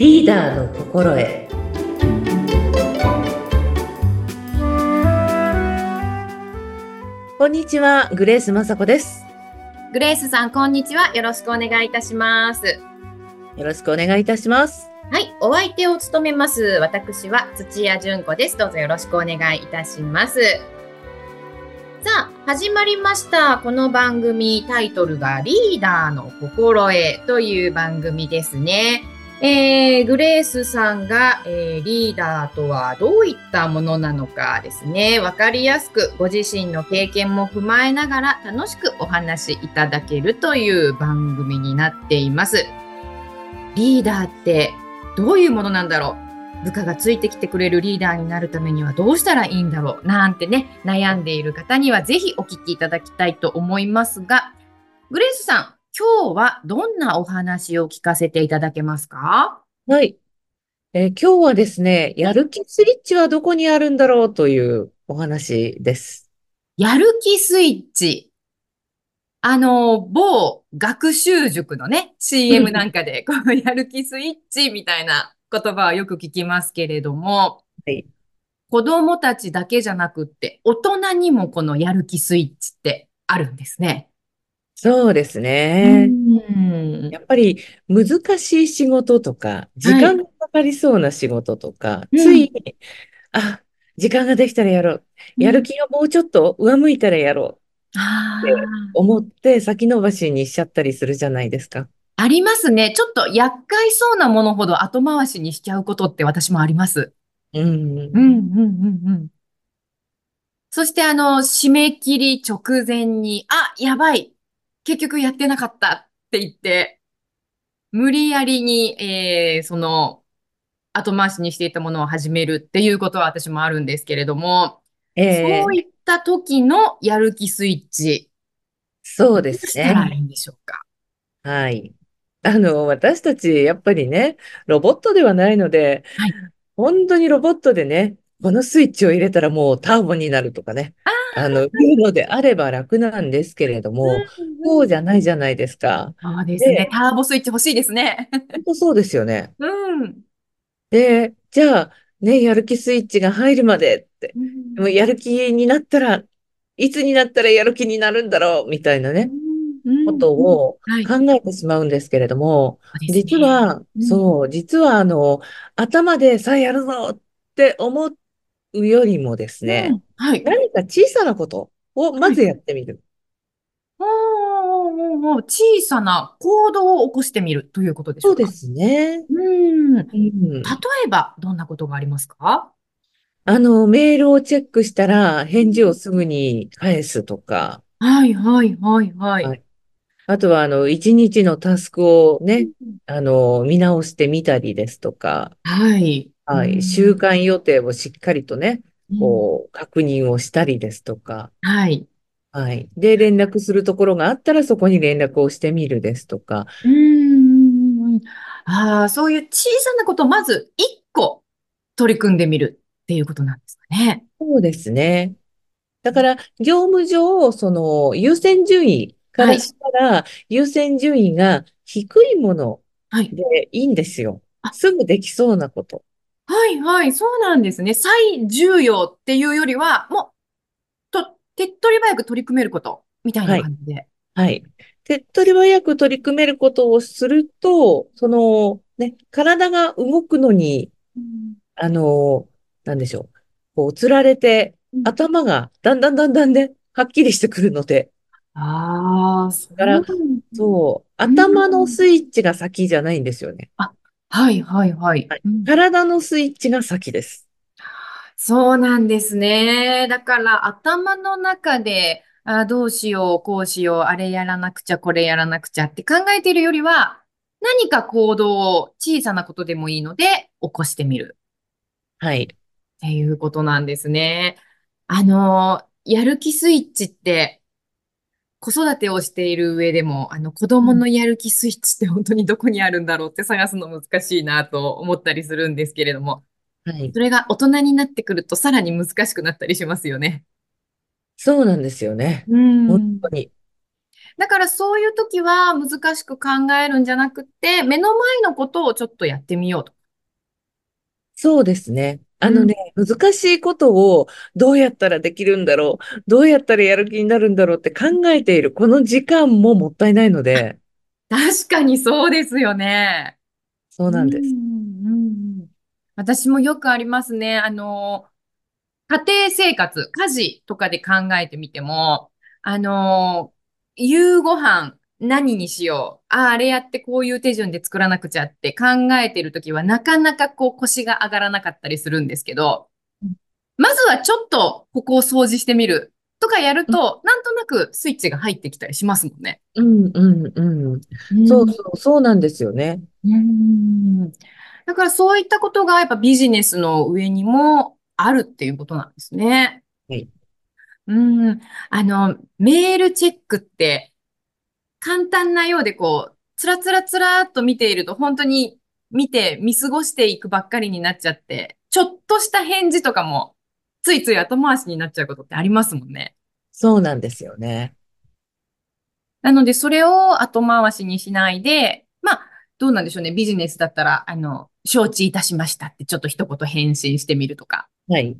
リーダーの心得こんにちはグレース雅子ですグレースさん、こんにちは。よろしくお願いいたします。よろしくお願いいたしますはい、お相手を務めます。私は土屋純子です。どうぞよろしくお願いいたします。さあ、始まりました。この番組、タイトルがリーダーの心得という番組ですね。えー、グレースさんが、えーリーダーとはどういったものなのかですね、わかりやすくご自身の経験も踏まえながら楽しくお話しいただけるという番組になっています。リーダーってどういうものなんだろう？部下がついてきてくれるリーダーになるためにはどうしたらいいんだろう？なんてね、悩んでいる方にはぜひお聞きいただきたいと思いますが、グレースさん、今日はどんなお話を聞かせていただけますか？はい、えー今日はですねやる気スイッチはどこにあるんだろうというお話です。やる気スイッチ。あの、某学習塾のね、CM なんかで、このやる気スイッチみたいな言葉はよく聞きますけれども、はい。子供たちだけじゃなくって、大人にもこのやる気スイッチってあるんですね。そうですねうんやっぱり難しい仕事とか、時間がかかりそうな仕事とか、うんつい、あ、時間ができたらやろう。やる気がもうちょっと上向いたらやろう。あで思って先延ばしにしちゃったりするじゃないですか。ありますね。ちょっと厄介そうなものほど後回しにしちゃうことって私もあります。うん。うん、うん、うん、うん。そして、あの、締め切り直前に、あ、やばい。結局やってなかったって言って、無理やりに、えー、その、後回しにしていたものを始めるっていうことは私もあるんですけれども、ええそういった時のやる気スイッチ、そうですどうしたらね。いいんでしょうか？はい。あの、私たち、やっぱりね、ロボットではないので、はい本当にロボットでね、このスイッチを入れたらもうターボになるとかね、あの、いうのであれば楽なんですけれども、そうじゃないじゃないですか。そうですねで。ターボスイッチ欲しいですね。本当そうですよね。うん。で、じゃあ、ね、やる気スイッチが入るまでって、でもやる気になったら、いつになったらやる気になるんだろうみたいなね、ことをはい考えてしまうんですけれども、実は、うんそう、実はあの、頭でさあやるぞって思うよりもですね、うんはい。何か小さなことをまずやってみる。おーお小さな行動を起こしてみるということでしょか？そううですね。うん。例うん。えば、どんなことがありますか？あの、メールをチェックしたら返事をすぐに返すとか、はい、はい、はい、はい。はいあとはあの、一日のタスクをね、あの、見直してみたりですとか、はい。うんはい、週間予定をしっかりとね、うんこう、確認をしたりですとか、はい。はい。で、連絡するところがあったらそこに連絡をしてみるですとか、うんうんうん。ああ、そういう小さなことをまず一個取り組んでみるっていうことなんですかね。そうですね。だから、業務上、その、優先順位からしたら、優先順位が低いものはい。でいいんですよあ。すぐできそうなこと。はい、はい、そうなんですね。最重要っていうよりは、もう、と、手っ取り早く取り組めること、みたいな感じで。はい。手っ取り早く取り組めることをすると、その、ね、体が動くのに、うんあの、なんでしょう。こう、つられて、うん頭がだんだんだんだんね、はっきりしてくるので、ああ、そうからそう、うん頭のスイッチが先じゃないんですよね。はい、はい、はい。うん体のスイッチが先です。そうなんですね。だから頭の中で、あ、どうしよう、こうしよう、あれやらなくちゃ、これやらなくちゃって考えているよりは、何か行動を小さなことでもいいので起こしてみるはい。っていうことなんですね。あの、やる気スイッチって、子育てをしている上でも、あの、子供のやる気スイッチって本当にどこにあるんだろうって探すの難しいなと思ったりするんですけれども、はい。それが大人になってくるとさらに難しくなったりしますよね。そうなんですよね。うん本当に。だからそういう時は難しく考えるんじゃなくて、目の前のことをちょっとやってみようと。そうですね。あのね、難しいことをどうやったらできるんだろう、どうやったらやる気になるんだろうって考えている、この時間ももったいないので。確かにそうですよね。そうなんです。私もよくありますね。あの、家庭生活、家事とかで考えてみても、あの、夕ご飯何にしよう。ああ、あれやってこういう手順で作らなくちゃって考えてるときはなかなかこう腰が上がらなかったりするんですけど、まずはちょっとここを掃除してみるとかやると、なんとなくスイッチが入ってきたりしますもんね。うんうんうん。そうそう、そうなんですよね。うんだからそういったことがやっぱビジネスの上にもあるっていうことなんですね。はい。うん。あの、メールチェックって簡単なようでこう、つらつらつらっと見ていると本当に見て見過ごしていくばっかりになっちゃって、ちょっとした返事とかもついつい後回しになっちゃうことってありますもんね。そうなんですよね。なので、それを後回しにしないで、まあ、どうなんでしょうね。ビジネスだったら、あの、承知いたしましたってちょっと一言返信してみるとか。はい。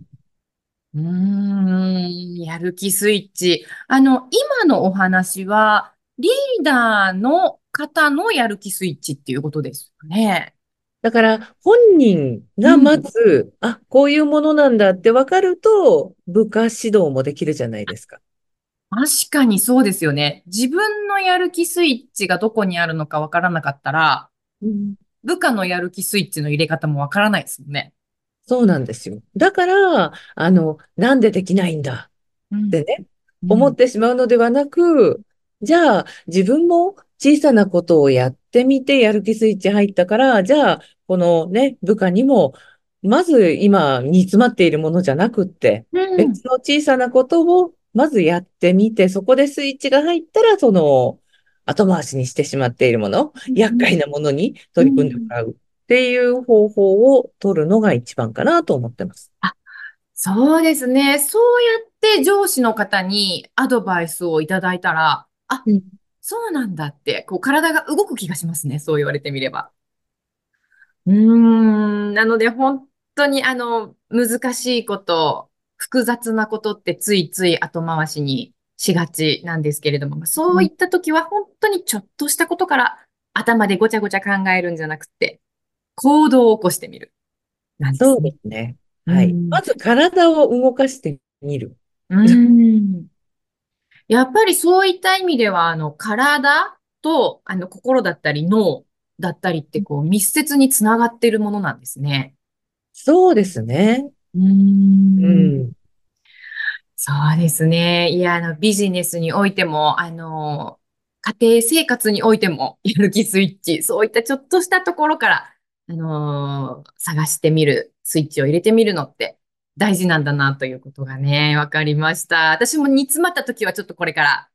うーん、やる気スイッチ。あの、今のお話は、リーダーの方のやる気スイッチっていうことですよね。だから、本人がまず、うん、あ、こういうものなんだって分かると、部下指導もできるじゃないですか。確かにそうですよね。自分のやる気スイッチがどこにあるのか分からなかったら、うん、部下のやる気スイッチの入れ方も分からないですもんね。そうなんですよ。だから、あの、なんでできないんだってね、うん、思ってしまうのではなく、じゃあ、自分も小さなことをやってみて、やる気スイッチ入ったから、じゃあ、このね、部下にも、まず今、煮詰まっているものじゃなくって、うん、別の小さなことをまずやってみて、そこでスイッチが入ったら、その、後回しにしてしまっているもの、厄介なものに取り組んでもらうっていう方法を取るのが一番かなと思ってます。あ、そうですね。そうやって上司の方にアドバイスをいただいたら、あ、うん、そうなんだって、こう体が動く気がしますね。そう言われてみれば。うーん、なので本当にあの、難しいこと、複雑なことってついつい後回しにしがちなんですけれども、そういった時は本当にちょっとしたことから頭でごちゃごちゃ考えるんじゃなくて、行動を起こしてみる。なんですね。そうですね。はい。まず体を動かしてみる。うん。やっぱりそういった意味では、あの、体と、あの、心だったり脳だったりって、こう、密接につながっているものなんですね。そうですね。うん。うんそうですね。いや、あの、ビジネスにおいても、あの、家庭生活においても、やる気スイッチ、そういったちょっとしたところから、あのー、探してみる、スイッチを入れてみるのって大事なんだなということがね、わかりました。私も煮詰まった時はちょっとこれから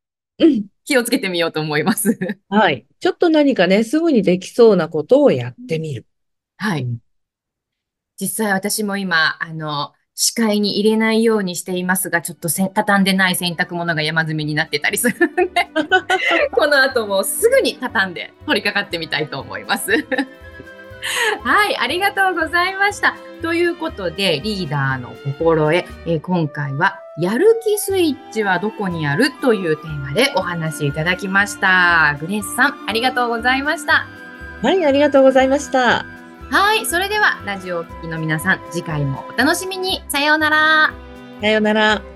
気をつけてみようと思います。はい。ちょっと何かね、すぐにできそうなことをやってみる。はい。実際私も今、あの、視界に入れないようにしていますが、ちょっとせ畳んでない洗濯物が山積みになってたりするんで、この後もすぐに畳んで取り掛かってみたいと思います。はい、ありがとうございました。ということで、リーダーの心得、えー、今回は、やる気スイッチはどこにあるというテーマでお話しいただきました。グレースさん、ありがとうございました。はい、ありがとうございました。はい、それでは、ラジオを聴きの皆さん、次回もお楽しみに。さようなら。さようなら。